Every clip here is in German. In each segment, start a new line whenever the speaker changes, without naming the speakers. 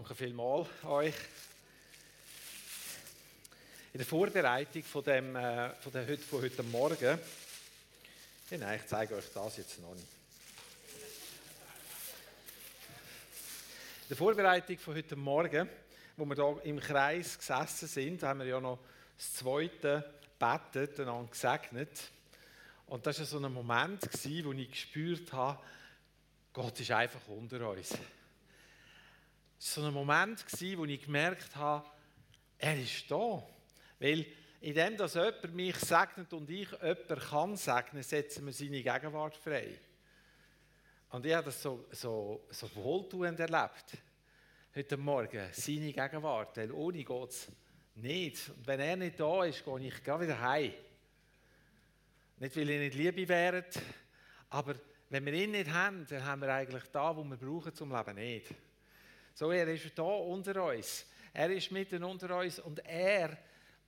Danke vielmals euch. In der Vorbereitung von, dem, äh, von, der, von heute Morgen, ja, nein, ich zeige euch das jetzt noch nicht. In der Vorbereitung von heute Morgen, wo wir hier im Kreis gesessen sind, haben wir ja noch das zweite betet, einander gesegnet. Und das war so ein Moment, wo ich gespürt habe, Gott ist einfach unter uns. So ein Moment, wo ich gemerkt habe, er ist da. Weil in dem, dass jemand mich segnet und ich jemanden kann segnen, setzen wir seine Gegenwart frei. Und ich habe das so, so, so wohltuend erlebt. Heute Morgen, seine Gegenwart. Weil ohne geht es nicht. Und wenn er nicht da ist, gehe ich gerade wieder heim. Nicht, weil ihr nicht Liebe wäret, aber wenn wir ihn nicht haben, dann haben wir eigentlich da, wo wir brauchen zum Leben nicht. So, er ist da unter uns. Er ist mitten unter uns und er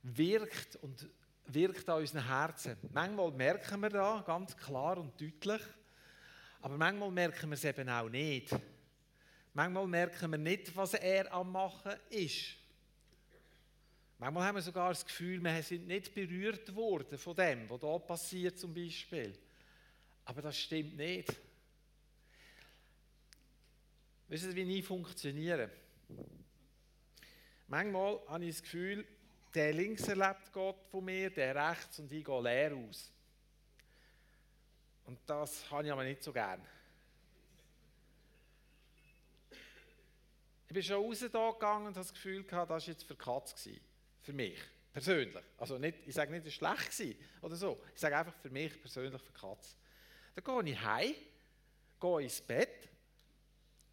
wirkt und wirkt an unseren Herzen. Manchmal merken wir da ganz klar und deutlich, aber manchmal merken wir es eben auch nicht. Manchmal merken wir nicht, was er am Machen ist. Manchmal haben wir sogar das Gefühl, wir sind nicht berührt worden von dem, was da passiert zum Beispiel. Aber das stimmt nicht. Wissen Sie, wie ich funktioniere? Manchmal habe ich das Gefühl, der links erlebt Gott von mir, der rechts und ich gehe leer aus. Und das habe ich aber nicht so gern. Ich bin schon raus da gegangen und habe das Gefühl gehabt, das war jetzt für Katz. Für mich. Persönlich. Also nicht, ich sage nicht, es war schlecht oder so. Ich sage einfach für mich persönlich für Katz. Dann gehe ich heim, gehe ins Bett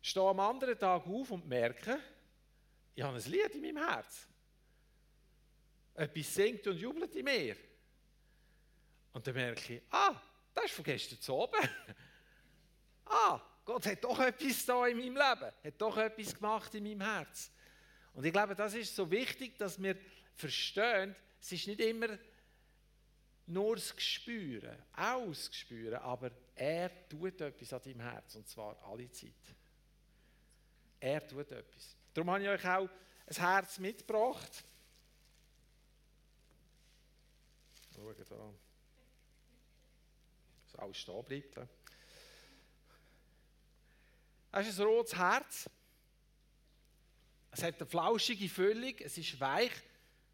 stehe am anderen Tag auf und merke, ich habe ein Lied in meinem Herz. Etwas singt und jubelt in mir. Und dann merke ich, ah, das ist von gestern zu oben. ah, Gott hat doch etwas da in meinem Leben, hat doch etwas gemacht in meinem Herz. Und ich glaube, das ist so wichtig, dass wir verstehen, es ist nicht immer nur das Gespüren, auch das Gespüren, aber er tut etwas an deinem Herz, und zwar alle Zeit. Er tut etwas. Darum habe ich euch auch ein Herz mitgebracht. Schauen da. Dass alles stehen bleibt. Es ist ein rotes Herz. Es hat eine flauschige Füllung, es ist weich,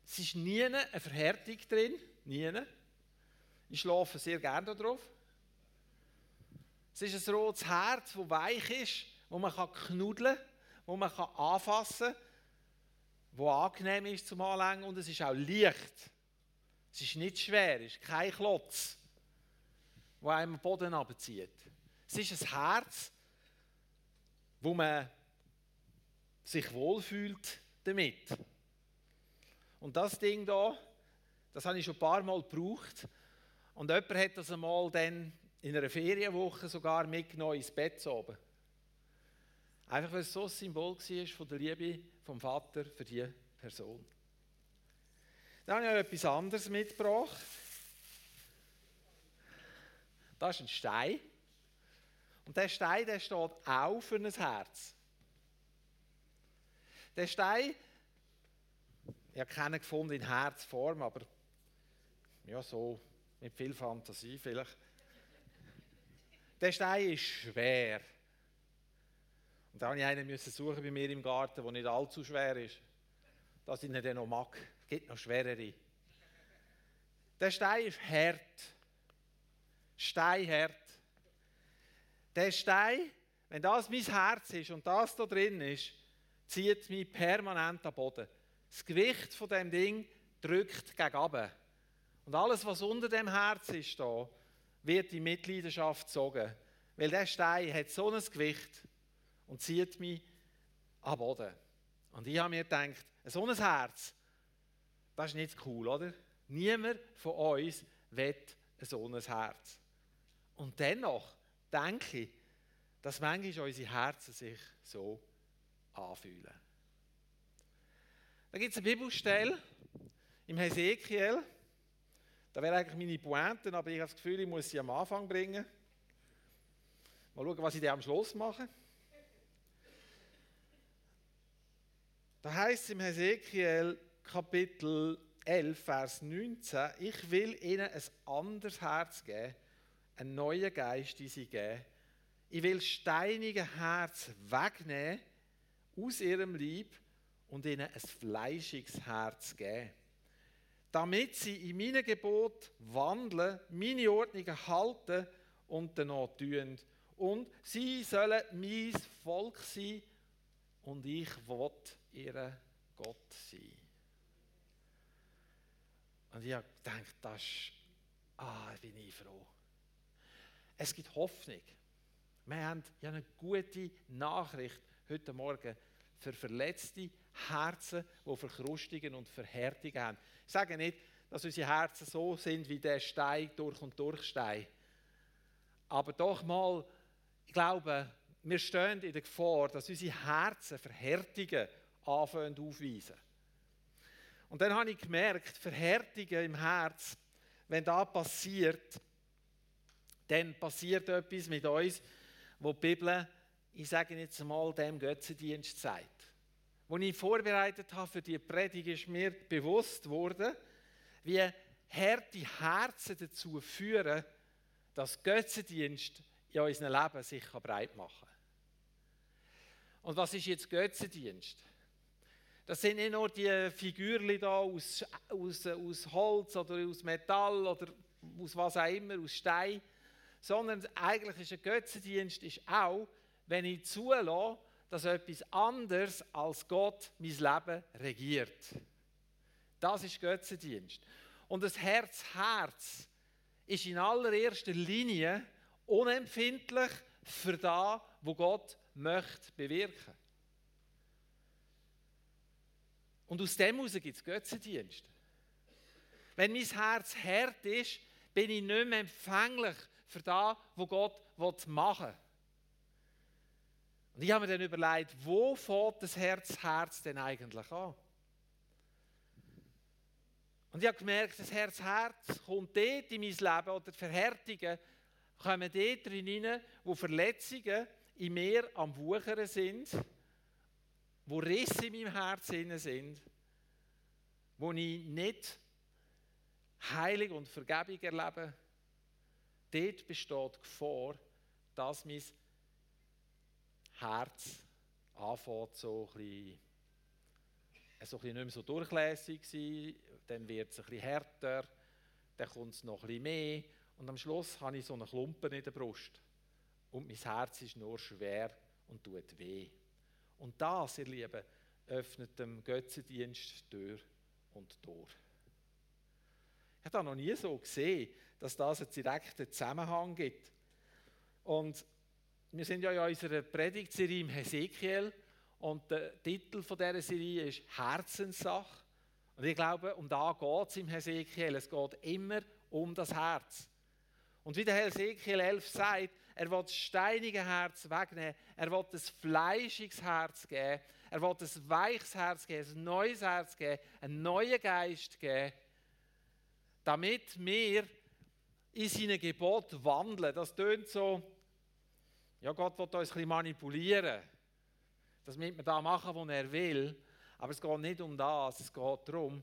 es ist nie eine Verhärtung drin. Nie. Ich schlafe sehr gerne darauf. Es ist ein rotes Herz, das weich ist, wo man knuddeln kann wo man anfassen kann, wo angenehm ist zum Anlängen und es ist auch leicht. Es ist nicht schwer, es ist kein Klotz, wo einem den Boden abzieht. Es ist ein Herz, wo man sich wohlfühlt damit. Und das Ding da, das habe ich schon ein paar Mal gebraucht. Und jemand hat das einmal dann in einer Ferienwoche sogar mitgenommen ins Bett oben. Einfach weil es so ein Symbol war von der Liebe vom Vater für diese Person. Dann habe ich euch etwas anderes mitgebracht. Das ist ein Stein. Und der Stein der steht auch für ein Herz. Der Stein, ich habe keinen gefunden in Herzform, aber ja, so mit viel Fantasie vielleicht. Der Stein ist schwer. Und da musste ich einen suchen bei mir im Garten, der nicht allzu schwer ist, dass ich ihn dann noch mag. Es gibt noch schwerere. Der Stein ist hart. Steinhart. Der Stein, wenn das mein Herz ist und das da drin ist, zieht mich permanent am Boden. Das Gewicht von dem Ding drückt gegen. Und alles, was unter dem Herz ist, da, wird in Mitleidenschaft gezogen. Weil der Stein hat so ein Gewicht und zieht mich am Boden. Und ich habe mir gedacht, so ein Herz, das ist nicht cool, oder? Niemand von uns will so ein Herz. Und dennoch denke ich, dass manchmal unsere Herzen sich so anfühlen. Da gibt es eine Bibelstelle im Hesekiel. Da wäre eigentlich meine Pointe, aber ich habe das Gefühl, ich muss sie am Anfang bringen. Mal schauen, was ich dann am Schluss mache. Da heißt im Hesekiel Kapitel 11, Vers 19, ich will ihnen ein anderes Herz geben, einen neuen Geist in sie geben. Ich will steinige Herz wegnehmen aus ihrem Lieb und ihnen ein fleischiges Herz geben. Damit sie in meine Gebot wandeln, meine Ordnungen halten und danach tun. Und sie sollen mein Volk sein und ich will ihr Gott sein. Und ich habe gedacht, das ist, ah, bin ich froh. Es gibt Hoffnung. Wir haben ja eine gute Nachricht heute Morgen für verletzte Herzen, die Verkrustungen und Verhärtungen haben. Ich sage nicht, dass unsere Herzen so sind wie der Stein durch und durch Stein. Aber doch mal, ich glaube, wir stehen in der Gefahr, dass unsere Herzen Verhärtungen anfangen aufweisen. Und dann habe ich gemerkt, Verhärtungen im Herz, wenn das passiert, dann passiert etwas mit uns, wo die Bibel, ich sage jetzt mal, dem Götzendienst sagt. Als ich vorbereitet habe für die Predigt, ist mir bewusst geworden, wie harte Herzen dazu führen, dass Götzendienst in unserem Leben sich breit machen kann. Und was ist jetzt Götzendienst? Das sind nicht nur die Figürchen da aus, aus, aus Holz oder aus Metall oder aus was auch immer, aus Stein, sondern eigentlich ist ein Götzendienst ist auch, wenn ich zulasse, dass etwas anderes als Gott mein Leben regiert. Das ist Götzendienst. Und das Herz-Herz ist in allererster Linie unempfindlich für das, wo Gott möchte bewirken. Und aus dem heraus gibt es Götzendienst. Wenn mein Herz hart ist, bin ich nicht mehr empfänglich für das, was Gott machen will. Und ich habe mir dann überlegt, wo fängt das Herz, Herz denn eigentlich an? Und ich habe gemerkt, das Herz, Herz kommt dort in mein Leben oder die Verhärtungen kommen dort rein, wo Verletzungen in mir am Wuchern sind, wo Risse in meinem Herz sind, wo ich nicht Heilig und Vergebung erlebe. Dort besteht die Gefahr, dass mein Herz anfängt, so ein bisschen, so ein bisschen nicht mehr so durchlässig sein, dann wird es ein bisschen härter, dann kommt es noch ein bisschen mehr und am Schluss habe ich so einen Klumpen in der Brust und mein Herz ist nur schwer und tut weh. Und das, ihr Lieben, öffnet dem Götzendienst Tür und Tor. Ich habe noch nie so gesehen, dass das einen direkten Zusammenhang gibt. Und wir sind ja in unserer Predigtserie im Hesekiel und der Titel dieser Serie ist Herzenssache. Und ich glaube, um da geht es im Hesekiel. Es geht immer um das Herz. Und wie der Hesekiel 11 sagt, er will das steinige Herz wegnehmen, er will das fleischiges Herz geben, er will ein weiches Herz geben, ein neues Herz geben, einen neuen Geist geben, damit wir in seine Gebot wandeln. Das tönt so, ja, Gott will uns ein bisschen manipulieren, damit wir da machen, was er will. Aber es geht nicht um das, es geht darum,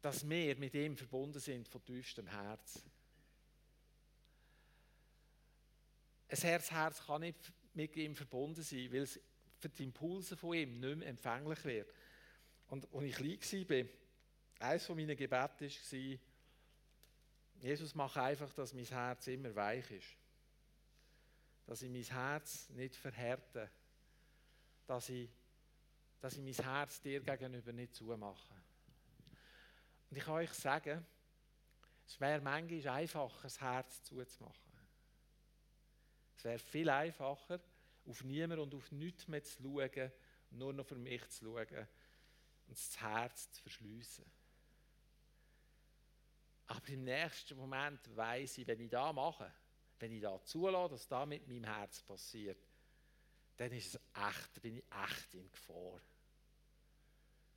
dass wir mit ihm verbunden sind von tiefstem Herz. Ein Herz-Herz kann nicht mit ihm verbunden sein, weil es für die Impulse von ihm nicht mehr empfänglich wird. Und als ich klein war, eines meiner Gebete war, Jesus, mach einfach, dass mein Herz immer weich ist dass ich mein Herz nicht verhärte, dass ich, dass ich mein Herz dir gegenüber nicht zumache. Und ich kann euch sagen, es wäre manchmal einfacher, das Herz zuzumachen. Es wäre viel einfacher, auf niemand und auf nichts mehr zu schauen, nur noch für mich zu schauen und das Herz zu verschliessen. Aber im nächsten Moment weiß ich, wenn ich das mache, wenn ich da zulasse, dass da mit meinem Herz passiert, dann ist es echt, bin ich echt in Gefahr.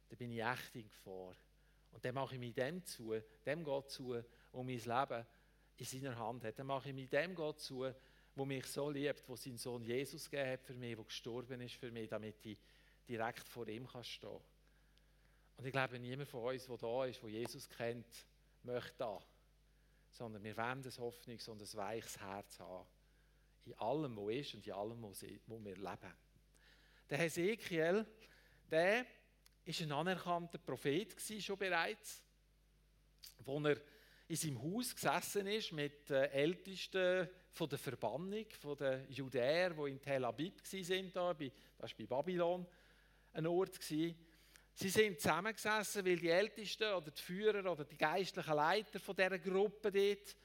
Dann bin ich echt in Gefahr. Und dann mache ich mich dem zu, dem Gott zu, wo mein Leben in seiner Hand hat. Dann mache ich mich dem Gott zu, wo mich so liebt, wo sein Sohn Jesus gegeben hat für mich, wo gestorben ist für mich, damit ich direkt vor ihm kannst stehen. Und ich glaube, niemand von uns, der da ist, der Jesus kennt, möchte da. Sondern wir wollen ein Hoffnungs- und ein weiches Herz haben. In allem, was ist und in allem, wo wir leben. Der Hesekiel, der ist ein anerkannter Prophet gewesen, schon bereits, wo er in seinem Haus gesessen ist mit den Ältesten von der Verbannung, von den Judäern, die in Tel Aviv waren, da, das war bei Babylon ein Ort. Gewesen. Sie sind zusammengesessen, weil die Ältesten oder die Führer oder die geistlichen Leiter von dieser Gruppe dort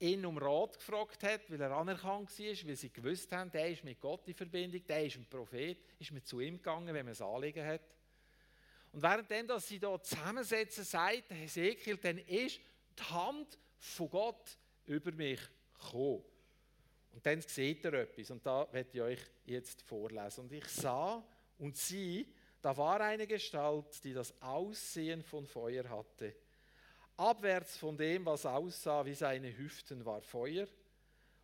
ihn um Rat gefragt hat, weil er anerkannt war, weil sie gewusst haben, der ist mit Gott in Verbindung, der ist ein Prophet, ist mir zu ihm gegangen, wenn man ein Anliegen hat. Und währenddem, dass sie da zusammensetzen, sagt Hesekiel, dann ist die Hand von Gott über mich gekommen. Und dann seht ihr etwas, und da werde ich euch jetzt vorlesen. Und ich sah und sie, da war eine Gestalt, die das Aussehen von Feuer hatte. Abwärts von dem, was aussah wie seine Hüften, war Feuer.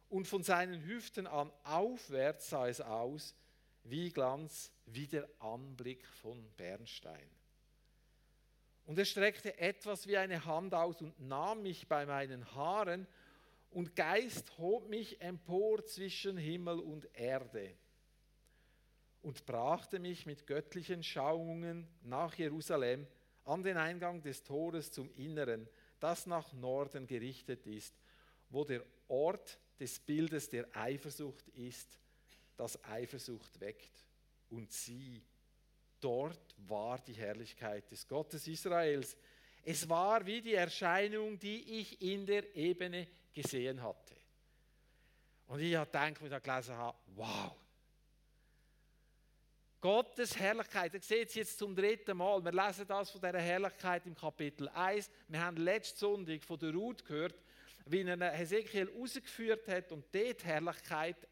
Und von seinen Hüften an aufwärts sah es aus wie Glanz, wie der Anblick von Bernstein. Und er streckte etwas wie eine Hand aus und nahm mich bei meinen Haaren und Geist hob mich empor zwischen Himmel und Erde und brachte mich mit göttlichen Schauungen nach Jerusalem an den Eingang des Tores zum Inneren, das nach Norden gerichtet ist, wo der Ort des Bildes der Eifersucht ist, das Eifersucht weckt. Und sie, Dort war die Herrlichkeit des Gottes Israels. Es war wie die Erscheinung, die ich in der Ebene gesehen hatte. Und ich habe gedacht, als ich das gelesen habe, wow. Gottes Herrlichkeit, ihr seht es jetzt zum dritten Mal. Wir lesen das von dieser Herrlichkeit im Kapitel 1. Wir haben letzte Sonntag von der Ruth gehört, wie er Hesekiel rausgeführt hat und dort Herrlichkeit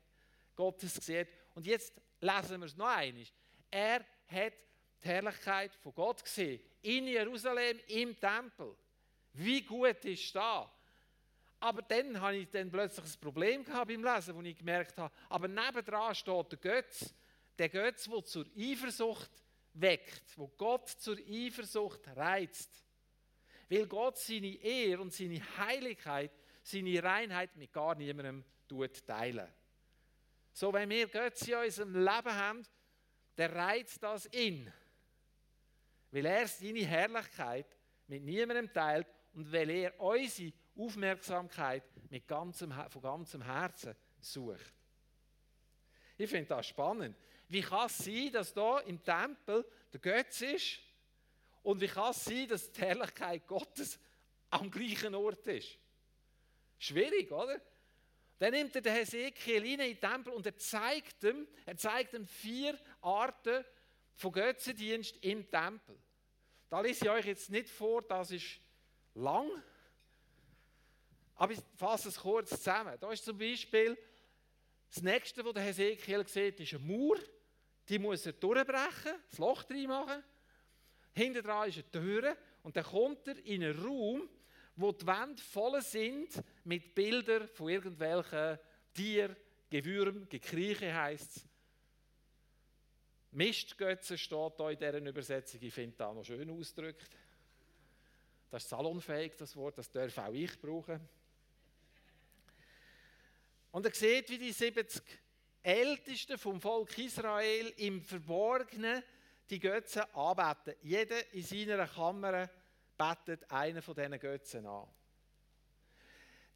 Gottes sieht. Und jetzt lesen wir es noch einmal. Er hat die Herrlichkeit von Gott gesehen. In Jerusalem, im Tempel. Wie gut ist da? Aber dann habe ich dann plötzlich ein Problem gehabt beim Lesen, wo ich gemerkt habe, aber nebendran steht der Götz, der Götz, der zur Eifersucht weckt, wo Gott zur Eifersucht reizt. Weil Gott seine Ehre und seine Heiligkeit, seine Reinheit mit gar niemandem teilen. So, wenn wir Götze in unserem Leben haben, der reizt das in. Weil er seine Herrlichkeit mit niemandem teilt und weil er unsere Aufmerksamkeit mit ganzem, von ganzem Herzen sucht. Ich finde das spannend. Wie kann es sein, dass da im Tempel der Götz ist und wie kann es sein, dass die Herrlichkeit Gottes am gleichen Ort ist? Schwierig, oder? Dann nimmt er den Hesekiel in den Tempel und er zeigt ihm, er zeigt ihm vier Arten von Götzendienst im Tempel. Da lese ich euch jetzt nicht vor, das ist lang, aber ich fasse es kurz zusammen. Da ist zum Beispiel das nächste, was der Hesekiel sieht, ist eine Mauer. Die muss er durchbrechen, das Loch reinmachen. Hinten dran ist eine Tür und dann kommt er in einen Raum, wo die Wände voll sind mit Bildern von irgendwelchen Tieren, Gewürm, Gekrieche heisst es. Mistgötze steht da in dieser Übersetzung, ich finde das noch schön ausgedrückt. Das ist salonfähig, das Wort, das darf auch ich brauchen. Und er sieht, wie die 70 Ältesten vom Volk Israel im Verborgenen die Götzen anbeten. Jeder in seiner Kammer betet einen von diesen Götzen an.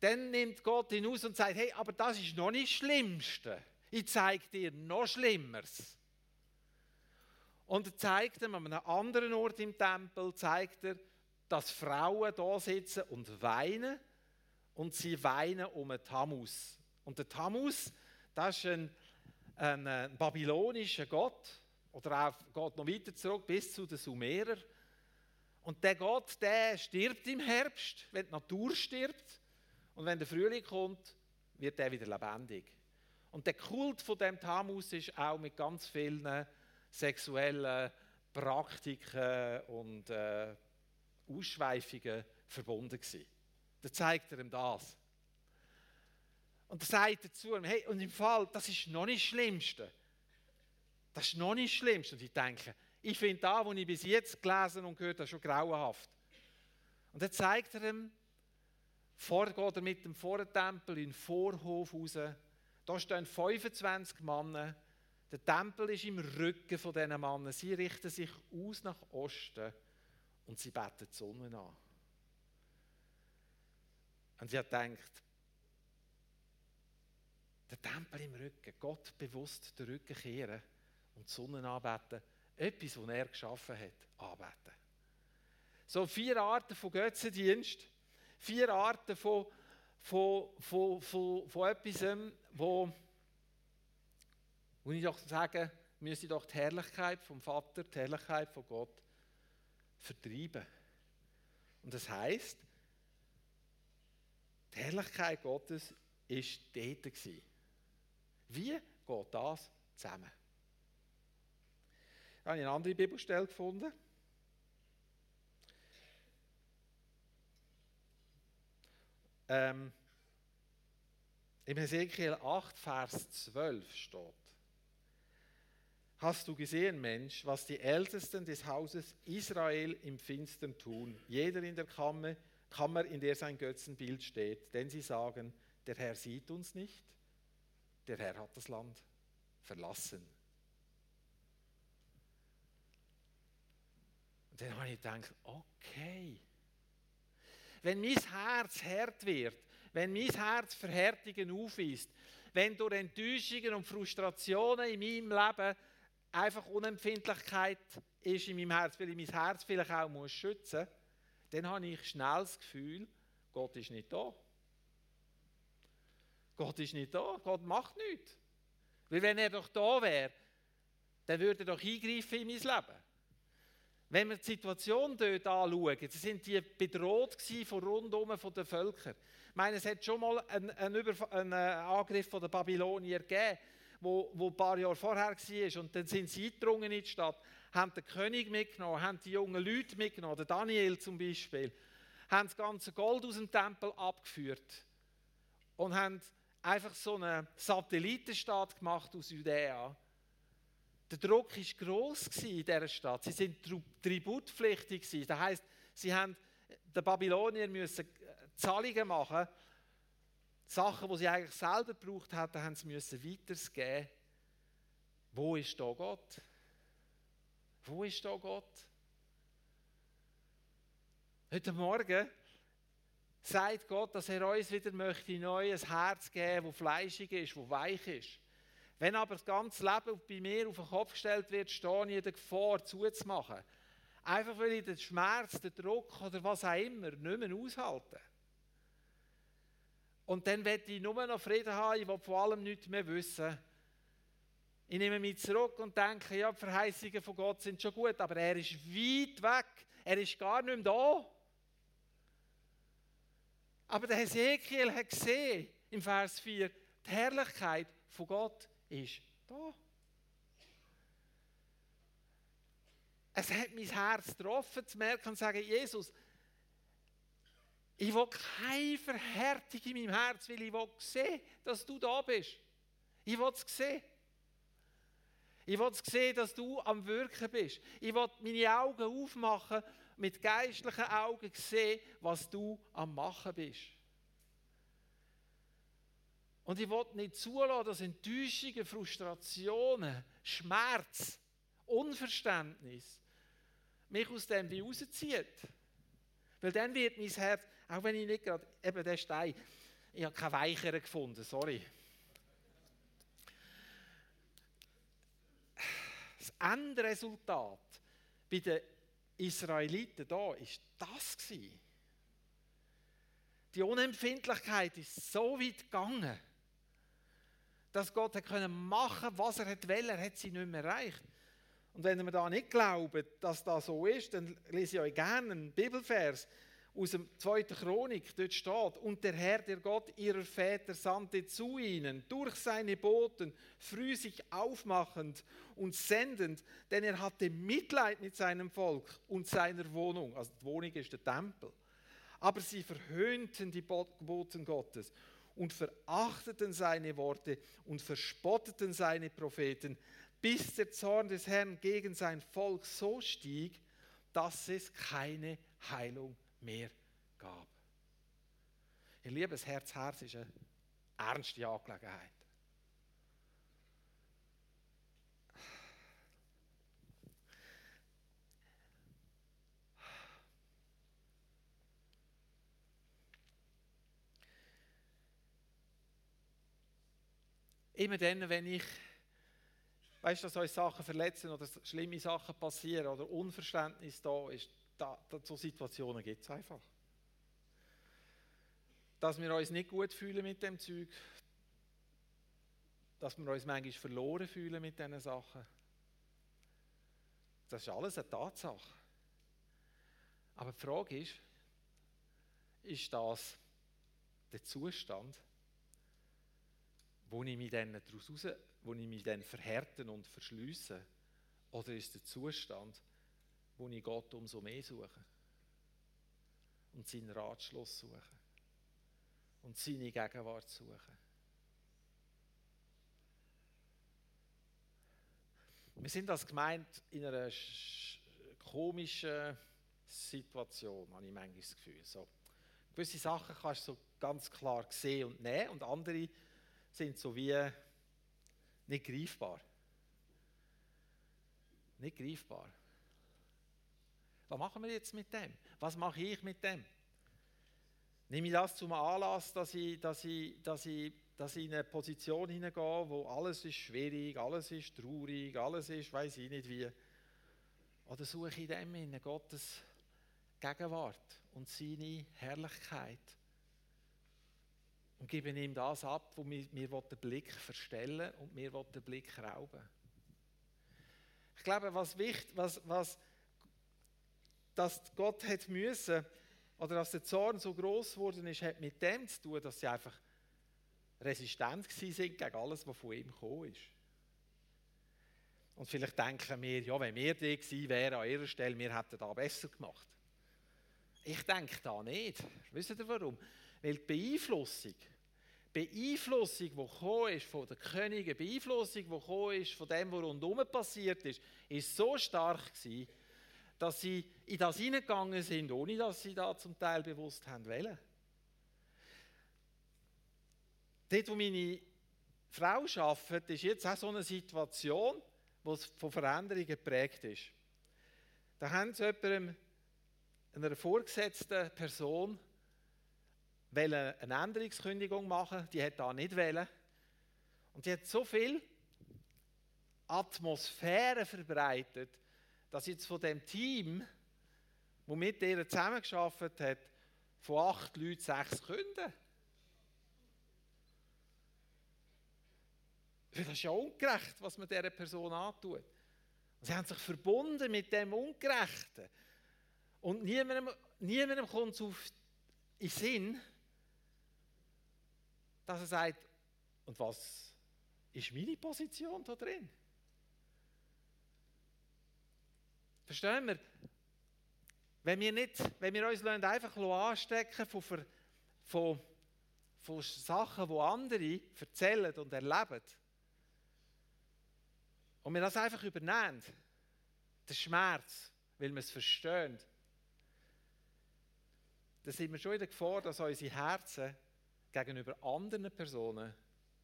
Dann nimmt Gott ihn aus und sagt, hey, aber das ist noch nicht das Schlimmste. Ich zeige dir noch Schlimmeres. Und er zeigt ihm an einem anderen Ort im Tempel, zeigt er, dass Frauen da sitzen und weinen. Und sie weinen um einen Tammuz. Und der Tammuz, das ist ein, ein, ein babylonischer Gott. Oder auch geht noch weiter zurück bis zu den Sumerern. Und der Gott, der stirbt im Herbst, wenn die Natur stirbt. Und wenn der Frühling kommt, wird er wieder lebendig. Und der Kult von dem Tammuz ist auch mit ganz vielen sexuellen Praktiken und äh, Ausschweifungen verbunden gewesen. Da zeigt er ihm das. Und er sagt dazu, hey, und im Fall, das ist noch nicht das Schlimmste. Das ist noch nicht schlimm. Und ich denke, ich finde da, was ich bis jetzt gelesen und gehört habe, schon grauenhaft. Und dann zeigt er ihm, vorher geht er mit dem Vortempel in den Vorhof raus. Da stehen 25 Männer. Der Tempel ist im Rücken von diesen Männern. Sie richten sich aus nach Osten und sie beten die Sonne an. Und sie hat gedacht, der Tempel im Rücken, Gott bewusst den Rücken kehren und die Sonne anbeten, etwas, was er geschaffen hat, anbeten. So vier Arten von Götzendienst, vier Arten von, von, von, von, von etwas, wo, wo ich doch sagen müsste doch die Herrlichkeit vom Vater, die Herrlichkeit von Gott vertreiben. Und das heißt, die Herrlichkeit Gottes ist dort. Gewesen. Wie geht das zusammen? Ich habe eine andere Bibelstelle gefunden. Ähm, Im Hesekiel 8, Vers 12 steht, Hast du gesehen, Mensch, was die Ältesten des Hauses Israel im Finstern tun, jeder in der Kammer, Kammer, in der sein Götzenbild steht, denn sie sagen, der Herr sieht uns nicht, der Herr hat das Land verlassen. Und dann habe ich gedacht, okay, wenn mein Herz hart wird, wenn mein Herz Verhärtungen aufweist, wenn durch Enttäuschungen und Frustrationen in meinem Leben einfach Unempfindlichkeit ist in meinem Herz, weil ich mein Herz vielleicht auch schützen muss, dann habe ich schnell das Gefühl, Gott ist nicht da. Gott ist nicht da, Gott macht nichts. Weil wenn er doch da wäre, dann würde er doch eingreifen in mein Leben. Wenn wir die Situation dort anschauen, dann sind die bedroht von rundum von den Völkern. Ich meine, es hat schon mal einen, einen, einen Angriff von den Babylonier gegeben, wo, wo ein paar Jahre vorher war. Und dann sind sie eingedrungen in die Stadt, haben den König mitgenommen, haben die jungen Leute mitgenommen, den Daniel zum Beispiel, haben das ganze Gold aus dem Tempel abgeführt und haben einfach so einen Satellitenstaat gemacht aus Judäa der Druck war gross in dieser Stadt. Sie waren tributpflichtig. Das heisst, sie haben den Babylonier müssen äh, Zahlungen machen. Sachen, die sie eigentlich selber gebraucht hatten, haben sie müssen weitergeben. Wo ist da Gott? Wo ist da Gott? Heute Morgen sagt Gott, dass er uns wieder möchte neu ein Herz geben, das fleischig ist, das weich ist. Wenn aber das ganze Leben bei mir auf den Kopf gestellt wird, stehe ich in der Gefahr, zuzumachen. Einfach weil ich den Schmerz, den Druck oder was auch immer nicht mehr aushalte. Und dann werde ich nur noch Frieden haben, ich will vor allem nichts mehr wissen. Ich nehme mich zurück und denke, ja, die Verheißungen von Gott sind schon gut, aber er ist weit weg. Er ist gar nicht mehr da. Aber der Hesekiel hat gesehen, im Vers 4, die Herrlichkeit von Gott ist da. Es hat mein Herz getroffen, zu merken und zu sagen, Jesus, ich will keine Verhärtung in meinem Herz, weil ich will sehen, dass du da bist. Ich will es sehen. Ich will sehen, dass du am Wirken bist. Ich will meine Augen aufmachen, mit geistlichen Augen sehen, was du am Machen bist. Und ich will nicht zulassen, dass Enttäuschungen, Frustrationen, Schmerz, Unverständnis mich aus dem wie rauszieht. Weil dann wird mein Herz, auch wenn ich nicht gerade, eben der Stein, ich habe keine weicheren gefunden, sorry. Das Endresultat bei den Israeliten da war das Die Unempfindlichkeit ist so weit gegangen, dass Gott hat können machen, was er will, er hat sie nicht mehr erreicht. Und wenn ihr da nicht glaubt, dass das so ist, dann lese ich euch gerne einen Bibelvers aus dem 2. Chronik. Dort steht, und der Herr, der Gott ihrer Väter, sandte zu ihnen durch seine Boten, früh sich aufmachend und sendend, denn er hatte Mitleid mit seinem Volk und seiner Wohnung. Also die Wohnung ist der Tempel. Aber sie verhöhnten die Boten Gottes und verachteten seine Worte und verspotteten seine Propheten. bis der Zorn des Herrn gegen sein Volk so stieg, dass es keine Heilung mehr gab. Ihr liebes Herz, Herz ist eine ernste Angelegenheit. Immer dann, wenn ich, weißt du, dass euch Sachen verletzen oder schlimme Sachen passieren oder Unverständnis da ist, da, da, so Situationen gibt es einfach. Dass wir uns nicht gut fühlen mit dem Zeug, dass wir uns manchmal verloren fühlen mit diesen Sachen. Das ist alles eine Tatsache. Aber die Frage ist, ist das der Zustand, wo ich mich dann daraus raus, wo ich mich dann verhärten und verschliessen? Oder ist der Zustand, wo ich Gott umso mehr suche und seinen Ratschluss suche und seine Gegenwart suche? Wir sind als Gemeinde in einer komischen Situation, habe ich manchmal das Gefühl. So, gewisse Sachen kannst du so ganz klar sehen und nehmen und andere sind so wie nicht greifbar. Nicht greifbar. Was machen wir jetzt mit dem? Was mache ich mit dem? Nehme ich das zum Anlass, dass ich, dass ich, dass ich, dass ich in eine Position hineingehe, wo alles ist schwierig, alles ist traurig, alles ist, weiß ich nicht wie. Oder suche ich dem in Gottes Gegenwart und seine Herrlichkeit und geben ihm das ab, wo mir, mir den Blick verstellen und mir den Blick rauben. Ich glaube, was wichtig, was, was, dass Gott hat müssen oder dass der Zorn so groß geworden ist, hat mit dem zu tun, dass sie einfach resistent sind gegen alles, was von ihm gekommen ist. Und vielleicht denken wir, ja, wenn wir die gewesen wären an ihrer Stelle, wir hätten da besser gemacht. Ich denke da nicht. Wisst ihr warum? Weil die Beeinflussung, Beeinflussung, die gekommen ist von den Königen, Beeinflussung, die gekommen ist von dem, was rundherum passiert ist, ist so stark gewesen, dass sie in das hineingegangen sind, ohne dass sie da zum Teil bewusst haben wollen. Dort, wo meine Frau arbeitet, ist jetzt auch so eine Situation, die von Veränderungen geprägt ist. Da haben sie jemandem, einer vorgesetzten Person, eine Änderungskündigung machen, die hat da nicht wollen. Und die hat so viel Atmosphäre verbreitet, dass jetzt von dem Team, wo mit ihr zusammengearbeitet hat, von acht Leuten sechs künden. Das ist ja ungerecht, was man dieser Person antut. Sie haben sich verbunden mit dem Ungerechten. Und niemandem, niemandem kommt es auf in Sinn, dass er sagt, und was ist meine Position da drin? Verstehen wir? Wenn wir, nicht, wenn wir uns einfach anstecken von, von, von Sachen, die andere erzählen und erleben, und wir das einfach übernehmen, der Schmerz, weil wir es verstehen, dann sind wir schon in der Gefahr, dass unsere Herzen gegenüber anderen Personen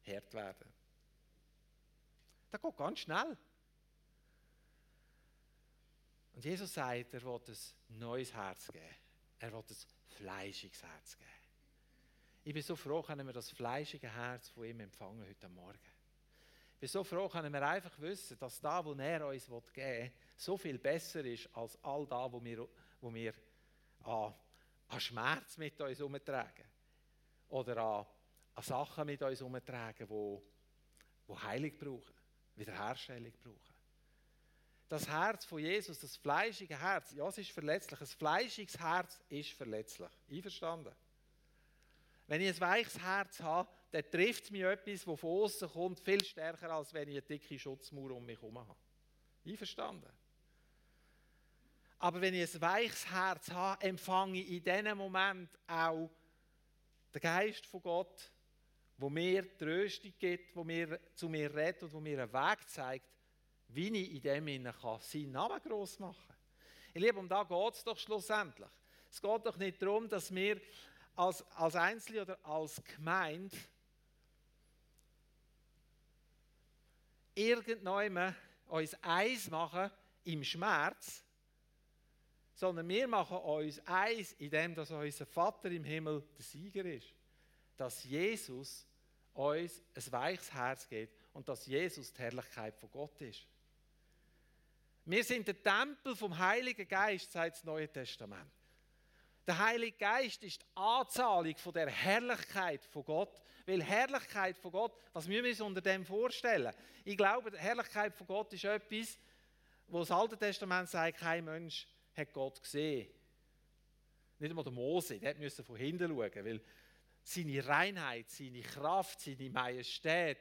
hart werden. Das geht ganz schnell. Und Jesus sagt, er will ein neues Herz geben. Er will ein fleischiges Herz geben. Ich bin so froh, können wir das fleischige Herz von ihm empfangen heute Morgen. Ich bin so froh, können wir einfach wissen, dass das, was er uns geben will, so viel besser ist als all das, was wir, was wir an, an Schmerz mit uns herumtragen oder an, an Sachen mit uns herumtragen, die, die Heilung brauchen, Wiederherstellung brauchen. Das Herz von Jesus, das fleischige Herz, ja, es ist verletzlich. Ein fleischiges Herz ist verletzlich. Einverstanden? Wenn ich ein weiches Herz habe, dann trifft mich etwas, das von außen kommt, viel stärker, als wenn ich eine dicke Schutzmauer um mich herum habe. Einverstanden? Aber wenn ich ein weiches Herz habe, empfange ich in diesem Moment auch der Geist von Gott, wo mir Tröstung gibt, wo mir zu mir redet und wo mir einen Weg zeigt, wie ich in dem kann seinen Namen groß machen kann. Ich liebe, um da geht es doch schlussendlich. Es geht doch nicht darum, dass wir als, als Einzelne oder als Gemeinde irgendwann uns eins machen im Schmerz, sondern wir machen uns eins, indem dass unser Vater im Himmel der Sieger ist. Dass Jesus uns ein weiches Herz gibt und dass Jesus die Herrlichkeit von Gott ist. Wir sind der Tempel vom Heiligen Geist, sagt das Neue Testament. Der Heilige Geist ist die Anzahlung von der Herrlichkeit von Gott. Weil Herrlichkeit von Gott, was müssen wir uns unter dem vorstellen? Ich glaube, die Herrlichkeit von Gott ist etwas, wo das Alte Testament sagt, kein Mensch hat Gott gesehen. Nicht einmal der Mose, der musste von hinten schauen, weil seine Reinheit, seine Kraft, seine Majestät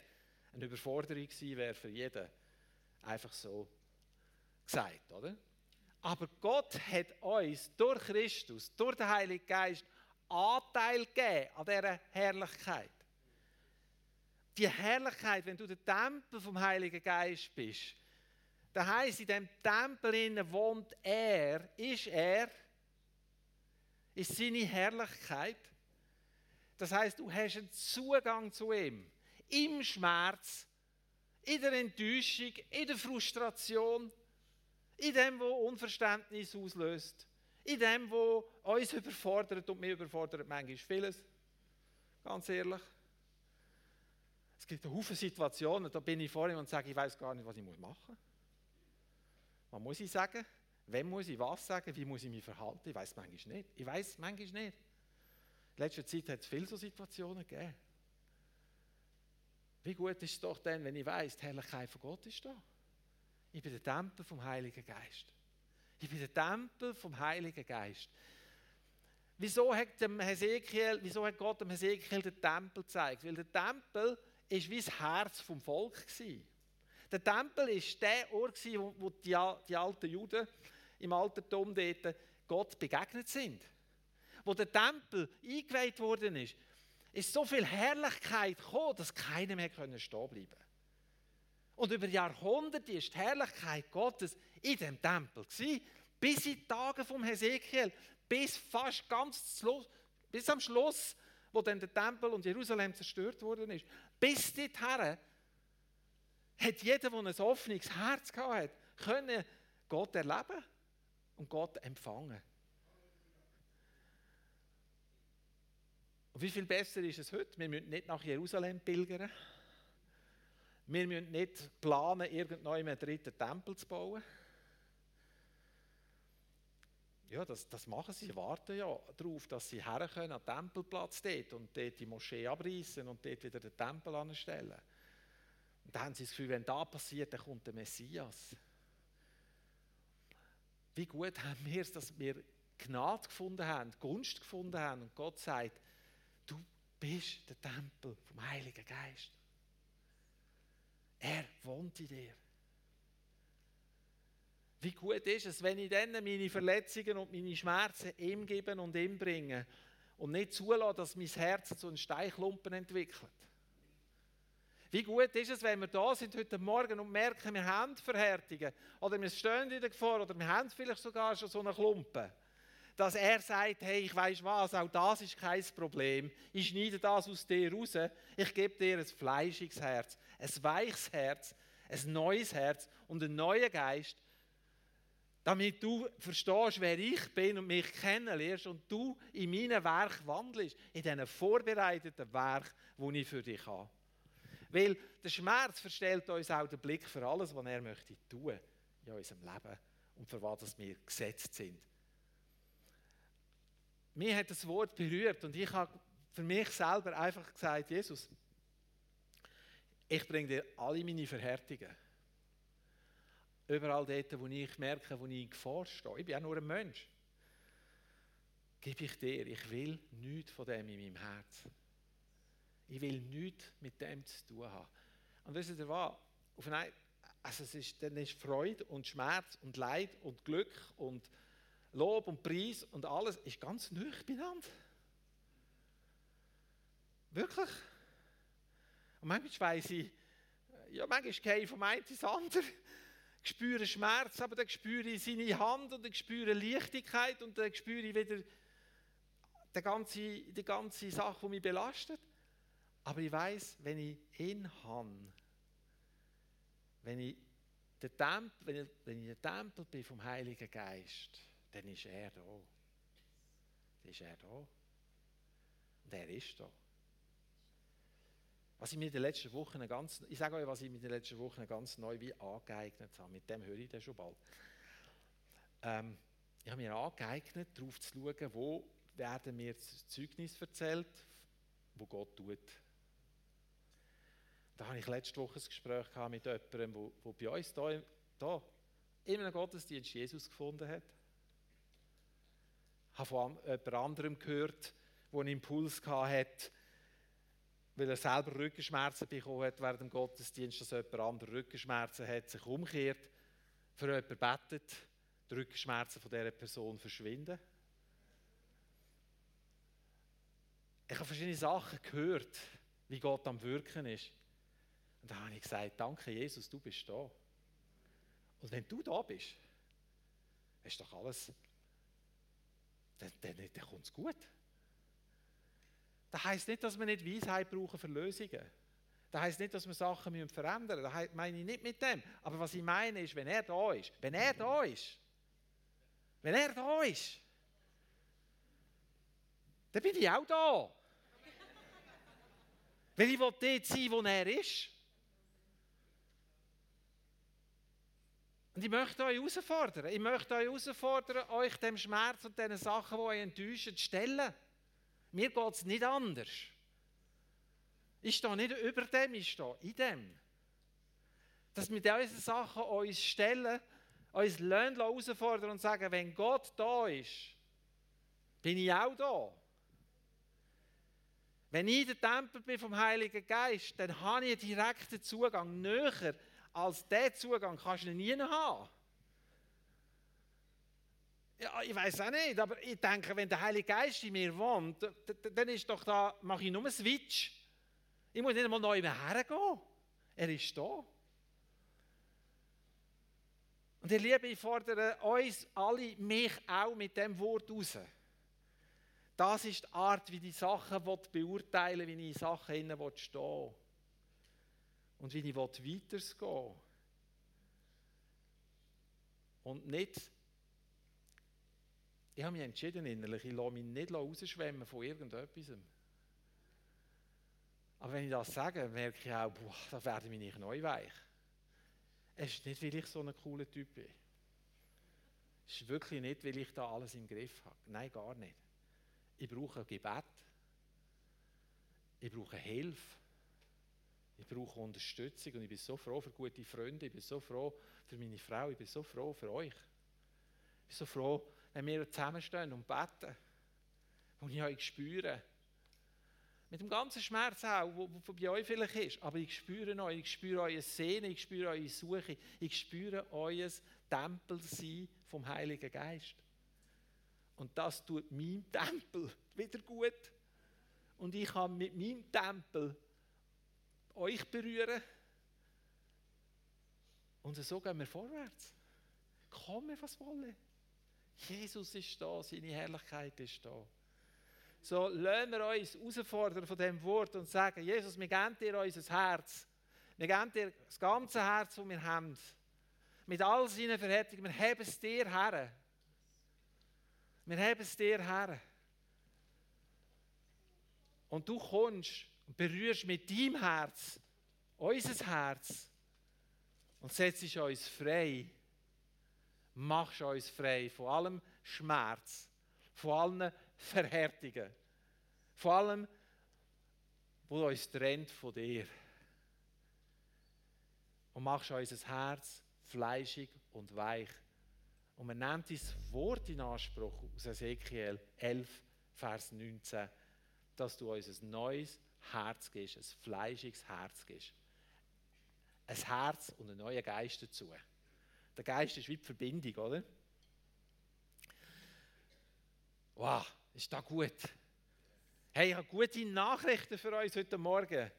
eine Überforderung wäre für jeden. Einfach so gesagt, oder? Aber Gott hat uns durch Christus, durch den Heiligen Geist, Anteil gegeben an dieser Herrlichkeit. Die Herrlichkeit, wenn du der Tempel vom Heiligen Geist bist, das heisst, in dem Tempel wohnt er, ist er, ist seine Herrlichkeit. Das heißt, du hast einen Zugang zu ihm. Im Schmerz, in der Enttäuschung, in der Frustration, in dem, was Unverständnis auslöst, in dem, was uns überfordert und mich überfordert manchmal vieles. Ganz ehrlich. Es gibt Haufen Situationen, da bin ich vor ihm und sage, ich weiß gar nicht, was ich machen muss. Was muss ich sagen? Wem muss ich was sagen? Wie muss ich mich verhalten? Ich weiß manchmal nicht. Ich weiß manchmal nicht. In letzter Zeit hat es viele so Situationen gegeben. Wie gut ist es doch dann, wenn ich weiß, die Herrlichkeit von Gott ist da. Ich bin der Tempel vom Heiligen Geist. Ich bin der Tempel vom Heiligen Geist. Wieso hat, dem Hesekiel, wieso hat Gott dem Hesekiel den Tempel gezeigt? Weil der Tempel ist wie das Herz vom Volk war. Der Tempel war der Ort, wo die, die alten Juden im Altertum dort Gott begegnet sind. Wo der Tempel eingeweiht worden ist, ist so viel Herrlichkeit gekommen, dass keiner mehr stehen bleiben konnte. Und über Jahrhunderte ist die Herrlichkeit Gottes in dem Tempel gewesen, bis in die Tage vom Hesekiel, bis fast ganz Schluss, bis am Schluss, wo dann der Tempel und Jerusalem zerstört worden ist. Bis dorthin hat jeder, der ein offenes Herz hatte, können Gott erleben und Gott empfangen. Und wie viel besser ist es heute? Wir müssen nicht nach Jerusalem pilgern. Wir müssen nicht planen, irgendwann dritten Tempel zu bauen. Ja, das, das machen sie. Warten ja darauf, dass sie herkommen an den Tempelplatz dort und dort die Moschee abreißen und dort wieder den Tempel anstellen. Und dann haben sie das Gefühl, wenn das passiert, dann kommt der Messias. Wie gut haben wir es, dass wir Gnade gefunden haben, Gunst gefunden haben und Gott sagt, du bist der Tempel vom Heiligen Geist. Er wohnt in dir. Wie gut ist es, wenn ich dann meine Verletzungen und meine Schmerzen ihm gebe und ihm bringe und nicht zulasse, dass mein Herz zu einem Steinklumpen entwickelt. Wie gut ist es, wenn wir da sind heute Morgen und merken, wir haben Verhärtungen oder wir stehen in der Gefahr oder wir haben vielleicht sogar schon so einen Klumpen dass er sagt, hey, ich weiß was, auch das ist kein Problem. Ich schneide das aus dir raus. Ich gebe dir ein fleischiges Herz, ein weiches Herz, ein neues Herz und einen neuen Geist, damit du verstehst, wer ich bin und mich kennenlernst und du in meinem Werk wandelst, in diesen vorbereiteten Werk, die ich für dich habe. Weil der Schmerz verstellt uns auch den Blick für alles, was er möchte tun in unserem Leben und für was wir gesetzt sind mir hat das Wort berührt und ich habe für mich selber einfach gesagt, Jesus, ich bringe dir alle meine Verhärtungen. Überall dort, wo ich merke, wo ich in Gefahr stehe. Ich bin ja nur ein Mensch. Gebe ich dir. Ich will nichts von dem in meinem Herz. Ich will nichts mit dem zu tun haben. Und wisst ihr was? Auf eine, also es ist, dann ist Freude und Schmerz und Leid und Glück und Lob und Preis und alles ist ganz nüch beieinander. Wirklich. Und manchmal weiss ich, ja, manchmal gehe ich vom einen ins andere. spüre Schmerz, aber dann spüre ich seine Hand und dann spüre Leichtigkeit und dann spüre ich wieder die ganze, die ganze Sache, die mich belastet. Aber ich weiß, wenn ich ihn habe, wenn ich, der Tempel, wenn, ich, wenn ich der Tempel bin vom Heiligen Geist, dann ist er da. Dann ist er da. Und er ist da. Was ich mir in den letzten Wochen ganz, ich sage euch, was ich mir in den letzten Wochen ganz neu wie angeeignet habe. Mit dem höre ich dann schon bald. Ähm, ich habe mir angeeignet, darauf zu schauen, wo werden mir das Zeugnis erzählt, wo Gott tut. Da habe ich letzte Woche ein Gespräch mit jemandem, wo bei uns hier, hier in einem Gottesdienst Jesus gefunden hat. Habe von jemand anderem gehört, der einen Impuls hatte, weil er selber Rückenschmerzen bekommen hat während dem Gottesdienst, dass jemand andere Rückenschmerzen hat, sich umkehrt, für jemanden betet, die Rückenschmerzen von dieser Person verschwinden. Ich habe verschiedene Sachen gehört, wie Gott am Wirken ist. Und da habe ich gesagt, danke Jesus, du bist da. Und wenn du da bist, ist doch alles, dann, dann, dann kommt es gut. Das heisst nicht, dass wir nicht Weisheit brauchen für Lösungen. Das heisst nicht, dass wir Sachen müssen verändern müssen. Das meine ich nicht mit dem. Aber was ich meine ist, wenn er da ist, wenn er da ist, wenn er da ist, dann bin ich auch da. Weil ich will dort sein, wo er ist. Und ich möchte euch herausfordern. Ich möchte euch herausfordern, euch dem Schmerz und den Sachen, die euch enttäuschen, zu stellen. Mir geht es nicht anders. Ich stehe nicht über dem, ich stehe in dem. Dass wir diese Sachen uns stellen, uns herausfordern und sagen, wenn Gott da ist, bin ich auch da. Wenn ich der Tempel bin vom Heiligen Geist, dann habe ich einen direkten Zugang. Näher als diesen Zugang kannst du nie haben. Ja, ich weiß auch nicht, aber ich denke, wenn der Heilige Geist in mir wohnt, dann ist doch da, mache ich nur einen Switch. Ich muss nicht einmal neu hergehen. Er ist da. Und ihr Liebe, ich fordere uns alle, mich auch mit dem Wort raus. Das ist die Art, wie die Sachen beurteilen wie ich in Sachen stehen will. Und wie ich weitergehen Und nicht ich habe mich entschieden innerlich, ich lasse mich nicht rausschwemmen von irgendetwas. Aber wenn ich das sage, merke ich auch, boah, da werde ich nicht neu weich. Es ist nicht, weil ich so ein cooler Typ bin. Es ist wirklich nicht, weil ich da alles im Griff habe. Nein, gar nicht. Ich brauche Gebet. Ich brauche Hilfe. Ich brauche Unterstützung und ich bin so froh für gute Freunde, ich bin so froh für meine Frau, ich bin so froh für euch. Ich bin so froh, wenn wir zusammenstehen und beten und ich euch spüre, mit dem ganzen Schmerz auch, der bei euch vielleicht ist, aber ich spüre euch, ich spüre eure Sehne, ich spüre eure Suche, ich spüre euer Tempelsein vom Heiligen Geist. Und das tut meinem Tempel wieder gut. Und ich kann mit meinem Tempel euch berühren. Und so gehen wir vorwärts. Komme, was wolle. Jesus ist da, seine Herrlichkeit ist da. So lassen wir uns herausfordern von dem Wort und sagen, Jesus, wir geben dir unser Herz. Wir geben dir das ganze Herz, das wir haben. Mit all seinen Verhärtungen. Wir haben es dir her. Wir haben es dir her. Und du kommst und berührst mit deinem Herz unser Herz und setzt uns frei machst uns frei von allem Schmerz, von allen Verhärtungen, von allem, was uns trennt von dir. Und machst unser Herz fleischig und weich. Und man nennt dieses Wort in Anspruch aus Ezekiel 11, Vers 19, dass du uns ein neues Herz gibst, ein fleischiges Herz gibst. Ein Herz und einen neuen Geist dazu. Der Geist ist wie die Verbindung, oder? Wow, ist das gut. Hey, ich habe gute Nachrichten für uns heute Morgen.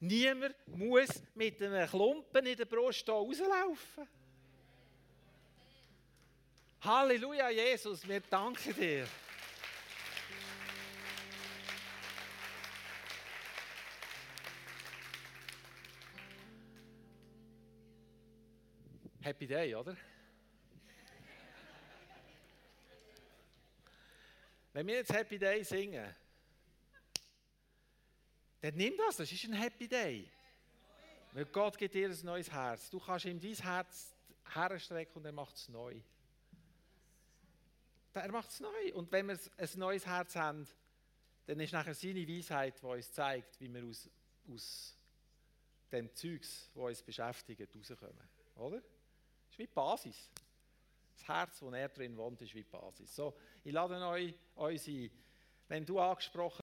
Niemand muss mit einem Klumpen in der Brust hier rauslaufen. Halleluja, Jesus, wir danken dir. Happy Day, oder? Wenn wir jetzt Happy Day singen, dann nimm das, das ist ein Happy Day. Weil Gott gibt dir ein neues Herz. Du kannst ihm dein Herz herstrecken und er macht es neu. Er macht es neu. Und wenn wir ein neues Herz haben, dann ist nachher seine Weisheit, die uns zeigt, wie wir aus, aus dem Zeugs, das uns beschäftigt, rauskommen. Oder? Ist wie die Basis. Das Herz, wo er drin wohnt, ist wie die Basis. So, ich lade euch, euch ein, wenn du angesprochen